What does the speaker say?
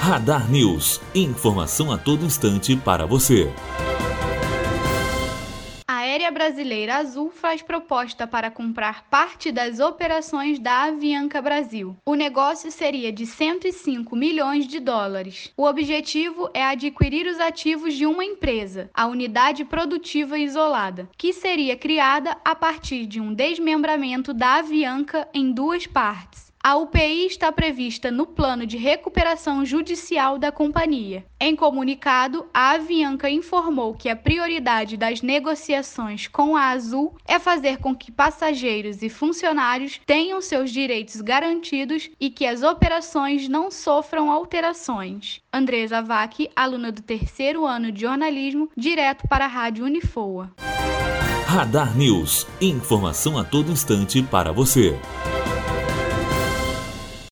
Radar News. Informação a todo instante para você. A Aérea Brasileira Azul faz proposta para comprar parte das operações da Avianca Brasil. O negócio seria de 105 milhões de dólares. O objetivo é adquirir os ativos de uma empresa, a Unidade Produtiva Isolada, que seria criada a partir de um desmembramento da Avianca em duas partes. A UPI está prevista no plano de recuperação judicial da companhia. Em comunicado, a Avianca informou que a prioridade das negociações com a Azul é fazer com que passageiros e funcionários tenham seus direitos garantidos e que as operações não sofram alterações. Andresa Vac, aluna do terceiro ano de jornalismo, direto para a Rádio Unifoa. Radar News. Informação a todo instante para você.